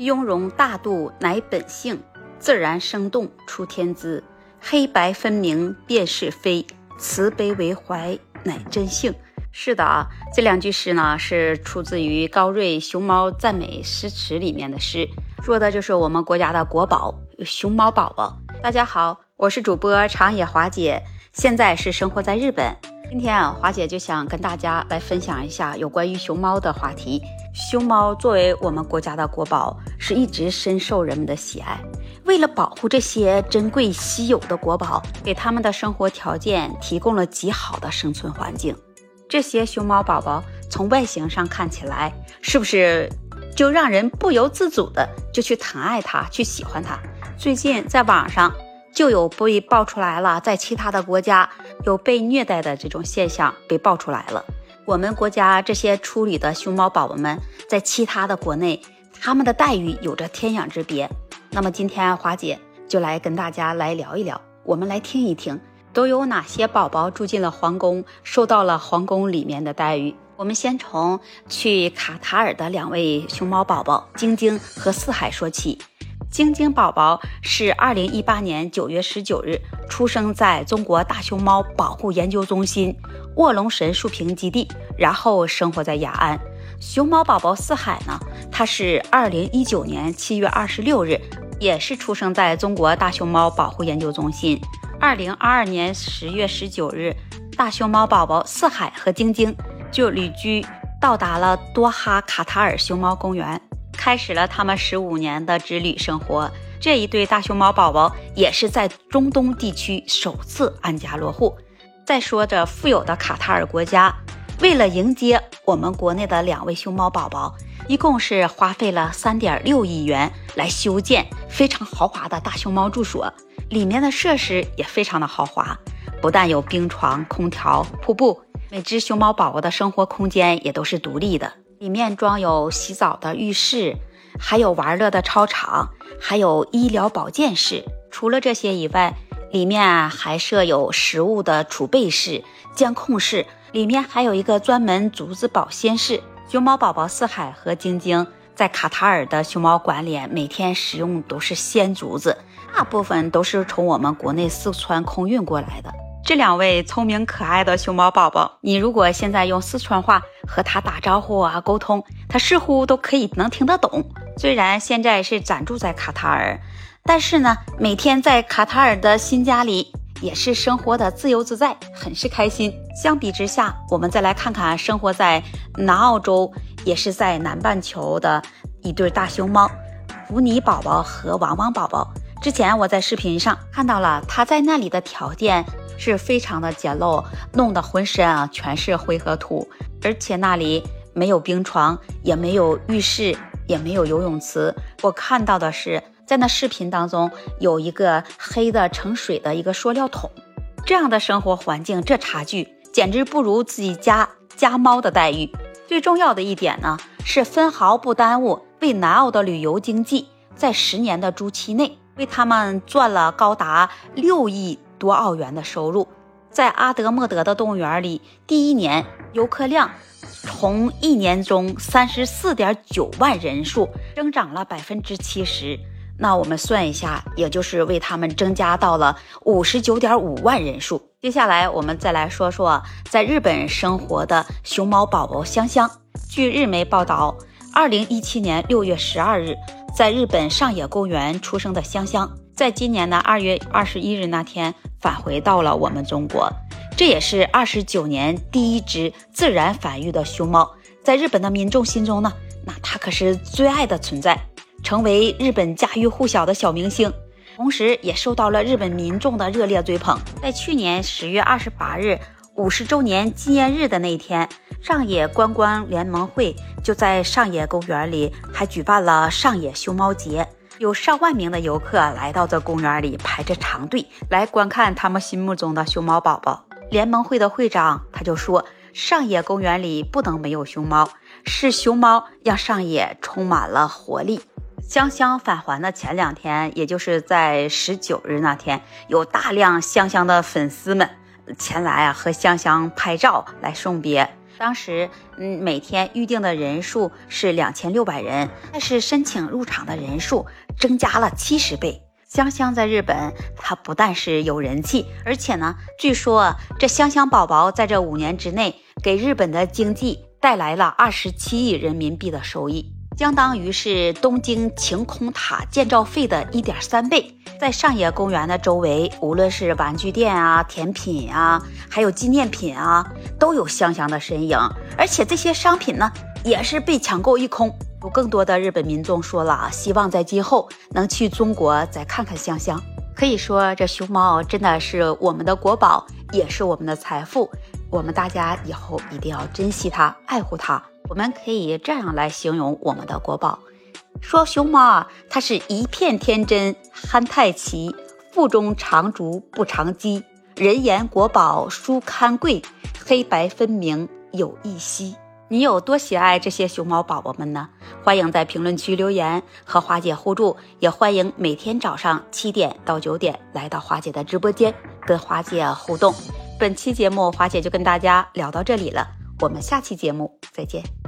雍容大度乃本性，自然生动出天姿。黑白分明辨是非，慈悲为怀乃真性。是的啊，这两句诗呢是出自于高瑞《熊猫赞美诗词》里面的诗，说的就是我们国家的国宝熊猫宝宝。大家好，我是主播长野华姐，现在是生活在日本。今天啊，华姐就想跟大家来分享一下有关于熊猫的话题。熊猫作为我们国家的国宝，是一直深受人们的喜爱。为了保护这些珍贵稀有的国宝，给他们的生活条件提供了极好的生存环境。这些熊猫宝宝从外形上看起来，是不是就让人不由自主的就去疼爱它、去喜欢它？最近在网上就有被爆出来了，在其他的国家有被虐待的这种现象被爆出来了。我们国家这些处理的熊猫宝宝们，在其他的国内，他们的待遇有着天壤之别。那么今天华姐就来跟大家来聊一聊，我们来听一听。都有哪些宝宝住进了皇宫，受到了皇宫里面的待遇？我们先从去卡塔尔的两位熊猫宝宝晶晶和四海说起。晶晶宝宝是二零一八年九月十九日出生在中国大熊猫保护研究中心卧龙神树坪基地，然后生活在雅安。熊猫宝宝四海呢，它是二零一九年七月二十六日，也是出生在中国大熊猫保护研究中心。二零二二年十月十九日，大熊猫宝宝四海和晶晶就旅居到达了多哈卡塔尔熊猫公园，开始了他们十五年的之旅生活。这一对大熊猫宝宝也是在中东地区首次安家落户。再说这，富有的卡塔尔国家，为了迎接我们国内的两位熊猫宝宝，一共是花费了三点六亿元来修建非常豪华的大熊猫住所。里面的设施也非常的豪华，不但有冰床、空调、瀑布，每只熊猫宝宝的生活空间也都是独立的。里面装有洗澡的浴室，还有玩乐的操场，还有医疗保健室。除了这些以外，里面还设有食物的储备室、监控室，里面还有一个专门竹子保鲜室。熊猫宝宝四海和晶晶在卡塔尔的熊猫馆里，每天食用都是鲜竹子。大部分都是从我们国内四川空运过来的。这两位聪明可爱的熊猫宝宝，你如果现在用四川话和他打招呼啊沟通，他似乎都可以能听得懂。虽然现在是暂住在卡塔尔，但是呢，每天在卡塔尔的新家里也是生活的自由自在，很是开心。相比之下，我们再来看看生活在南澳洲，也是在南半球的一对大熊猫——福尼宝宝和王王宝宝。之前我在视频上看到了，他在那里的条件是非常的简陋，弄得浑身啊全是灰和土，而且那里没有冰床，也没有浴室，也没有游泳池。我看到的是，在那视频当中有一个黑的盛水的一个塑料桶，这样的生活环境，这差距简直不如自己家家猫的待遇。最重要的一点呢，是分毫不耽误为南澳的旅游经济，在十年的租期内。为他们赚了高达六亿多澳元的收入，在阿德莫德的动物园里，第一年游客量从一年中三十四点九万人数增长了百分之七十。那我们算一下，也就是为他们增加到了五十九点五万人数。接下来我们再来说说在日本生活的熊猫宝宝香香。据日媒报道，二零一七年六月十二日。在日本上野公园出生的香香，在今年的二月二十一日那天返回到了我们中国，这也是二十九年第一只自然繁育的熊猫。在日本的民众心中呢，那它可是最爱的存在，成为日本家喻户晓的小明星，同时也受到了日本民众的热烈追捧。在去年十月二十八日五十周年纪念日的那一天。上野观光联盟会就在上野公园里还举办了上野熊猫节，有上万名的游客来到这公园里排着长队来观看他们心目中的熊猫宝宝。联盟会的会长他就说：“上野公园里不能没有熊猫，是熊猫让上野充满了活力。”香香返还的前两天，也就是在十九日那天，有大量香香的粉丝们前来啊和香香拍照来送别。当时，嗯，每天预定的人数是两千六百人，但是申请入场的人数增加了七十倍。香香在日本，它不但是有人气，而且呢，据说这香香宝宝在这五年之内给日本的经济带来了二十七亿人民币的收益。相当于是东京晴空塔建造费的一点三倍。在上野公园的周围，无论是玩具店啊、甜品啊，还有纪念品啊，都有香香的身影。而且这些商品呢，也是被抢购一空。有更多的日本民众说了啊，希望在今后能去中国再看看香香。可以说，这熊猫真的是我们的国宝，也是我们的财富。我们大家以后一定要珍惜它，爱护它。我们可以这样来形容我们的国宝：说熊猫啊，它是一片天真，憨态奇，腹中常竹不常鸡。人言国宝书刊贵，黑白分明有一稀。你有多喜爱这些熊猫宝宝们呢？欢迎在评论区留言和花姐互助，也欢迎每天早上七点到九点来到花姐的直播间跟花姐互动。本期节目花姐就跟大家聊到这里了，我们下期节目再见。